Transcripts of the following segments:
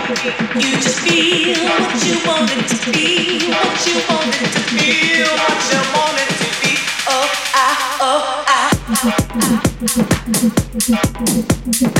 You just feel what you wanted to feel, what you wanted to feel, what you wanted to be. Oh, I, oh, I.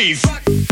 Bass.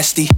Nasty.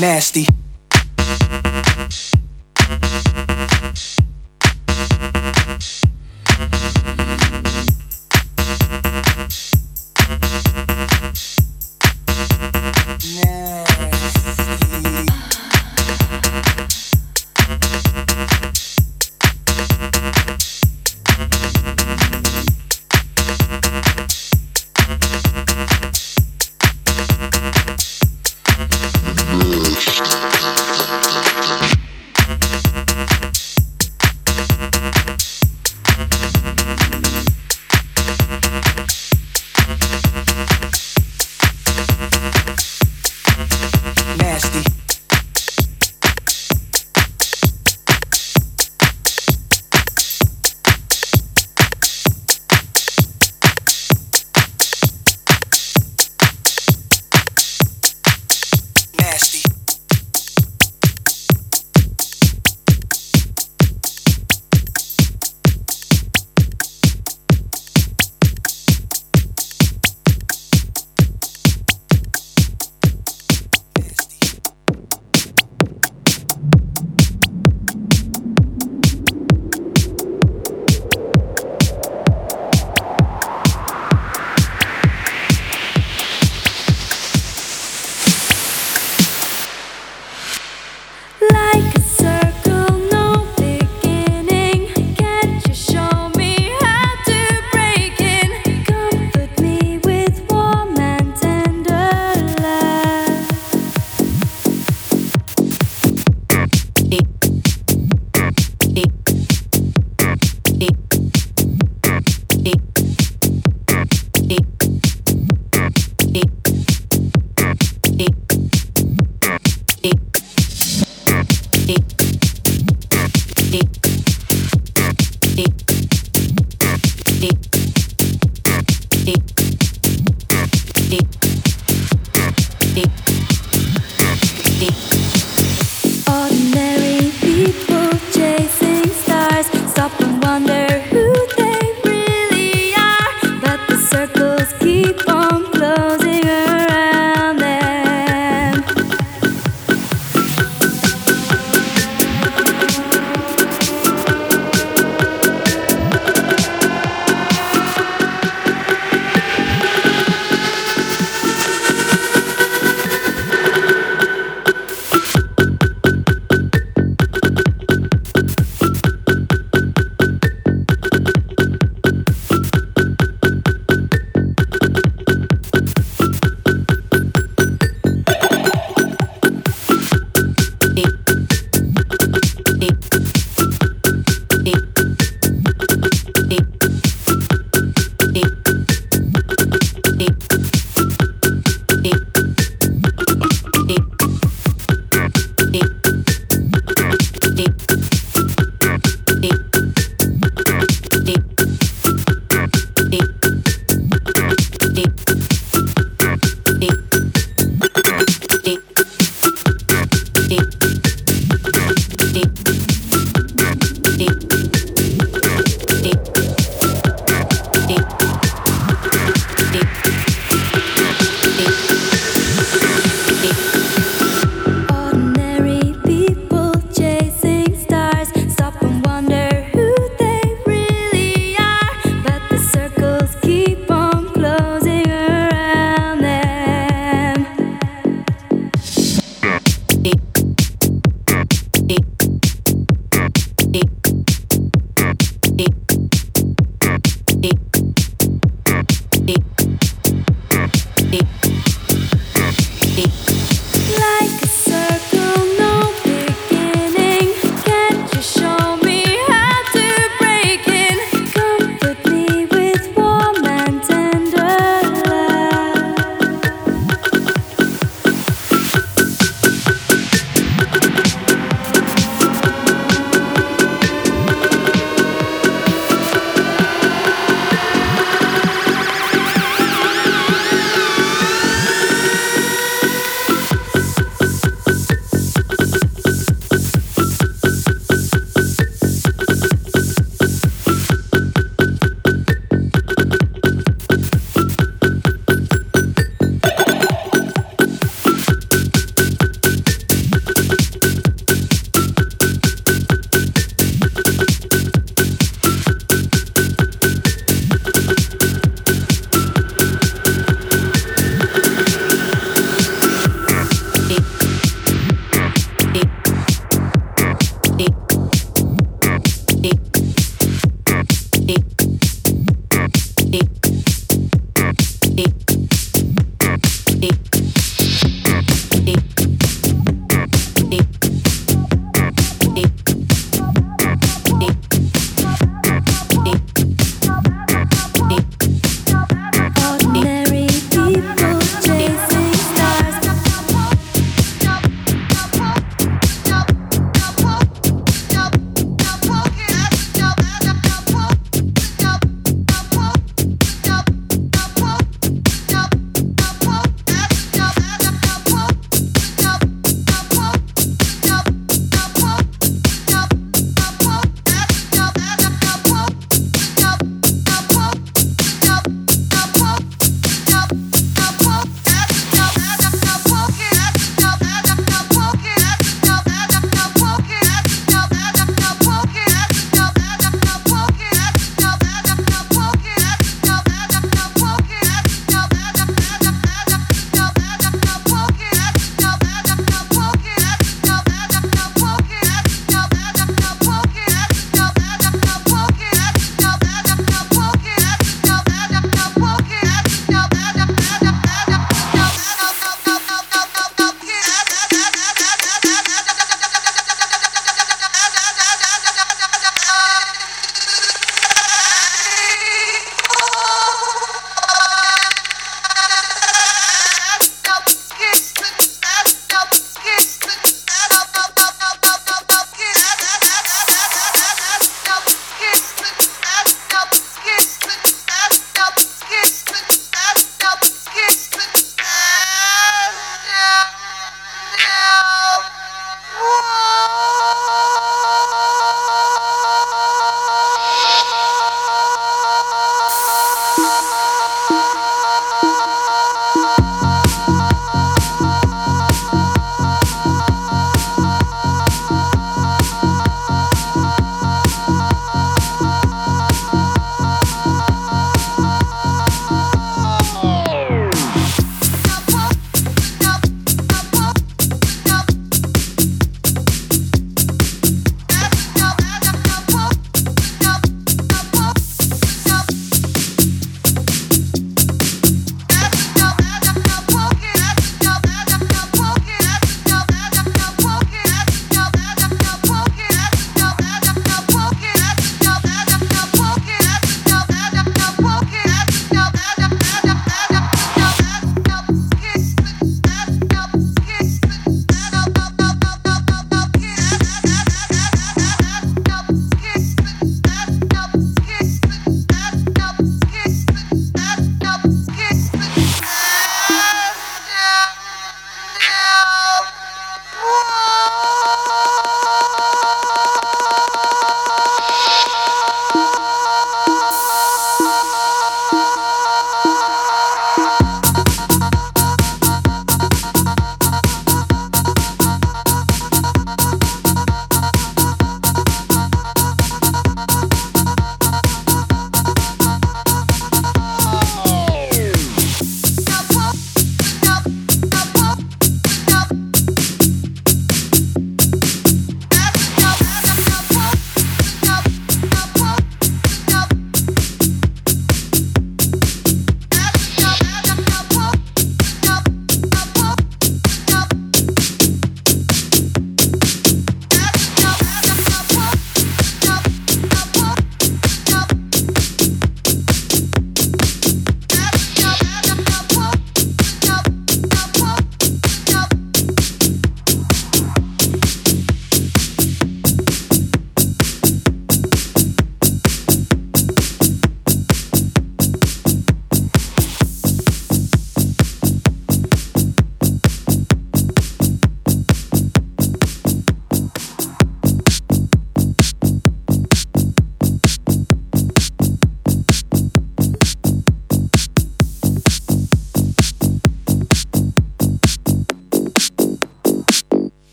Nasty.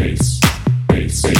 bass, bass, bass.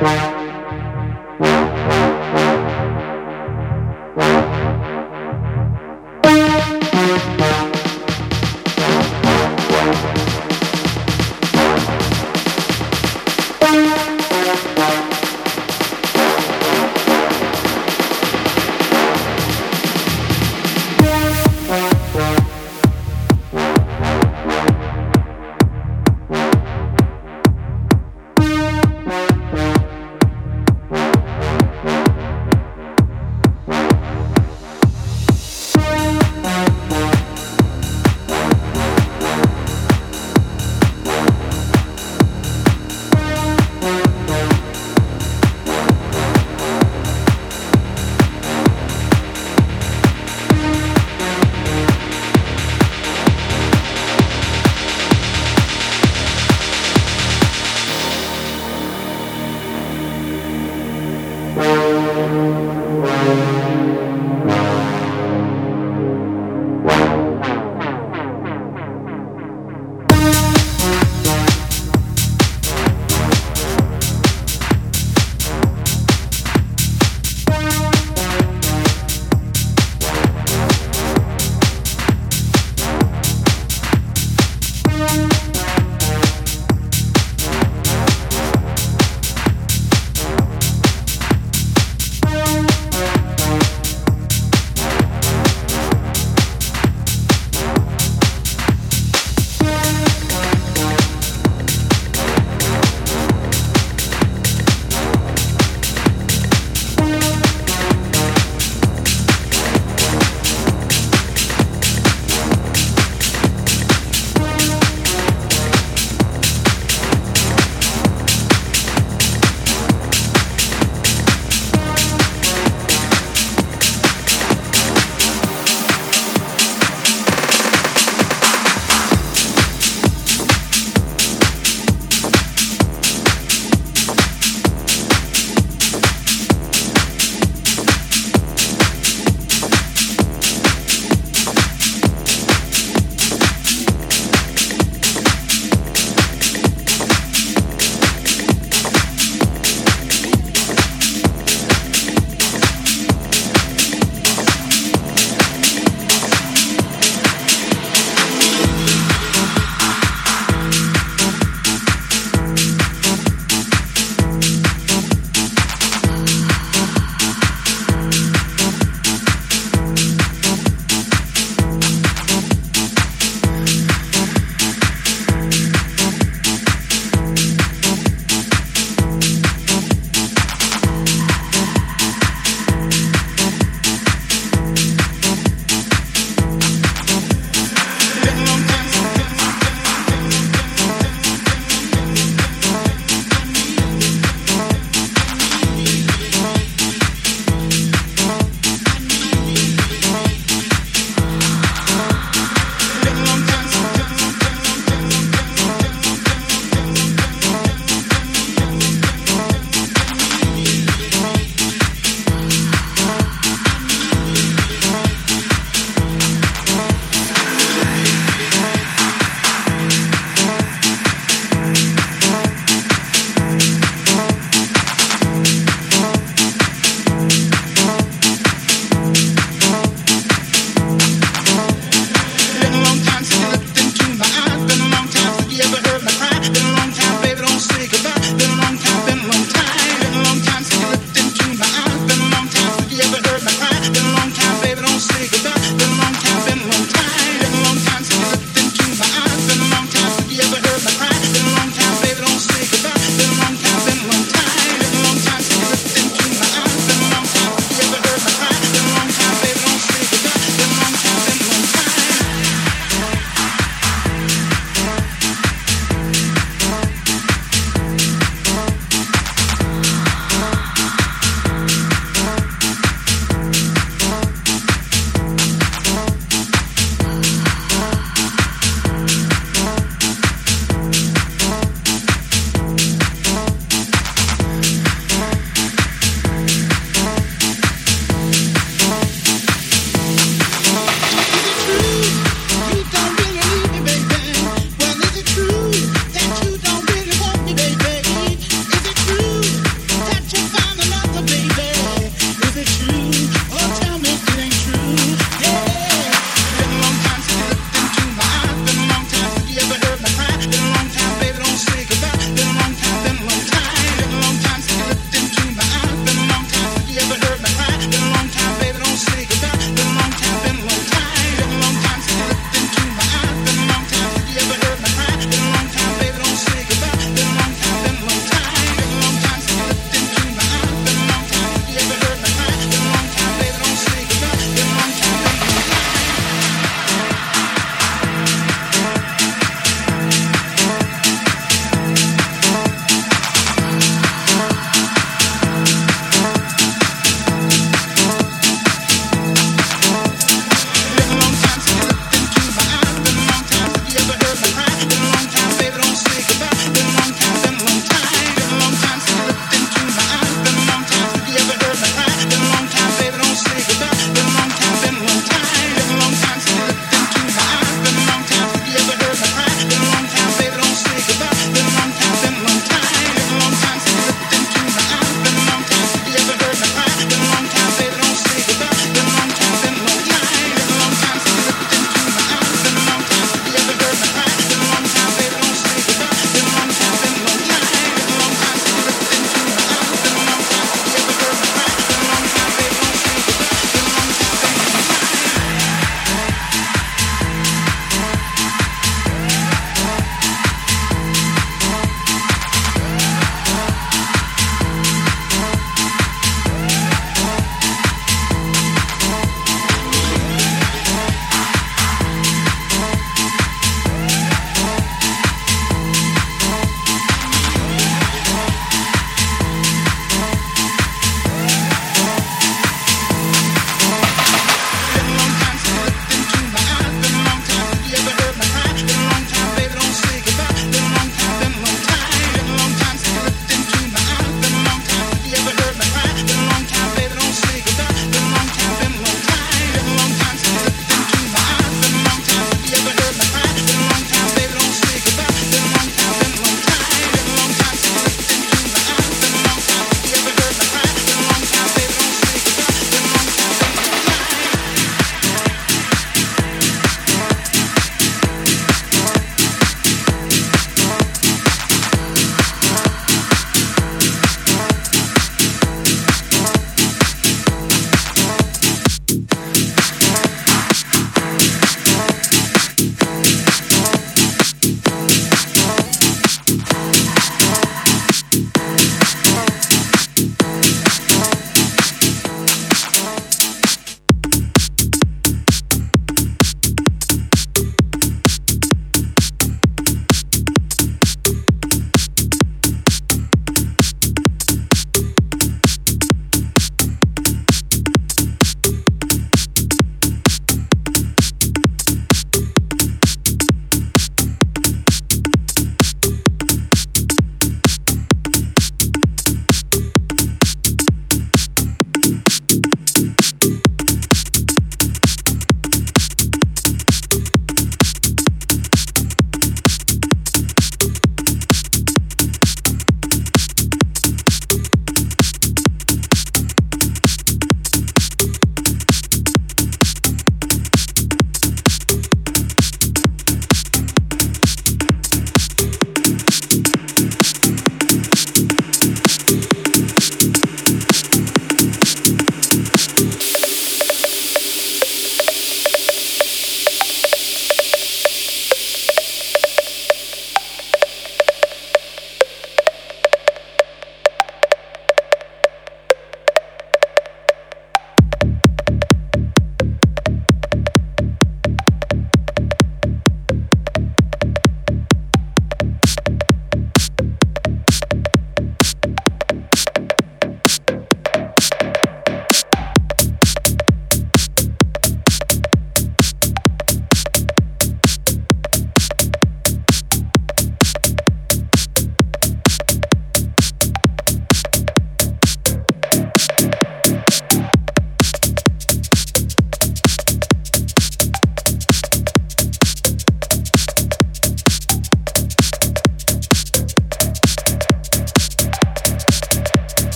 Bye.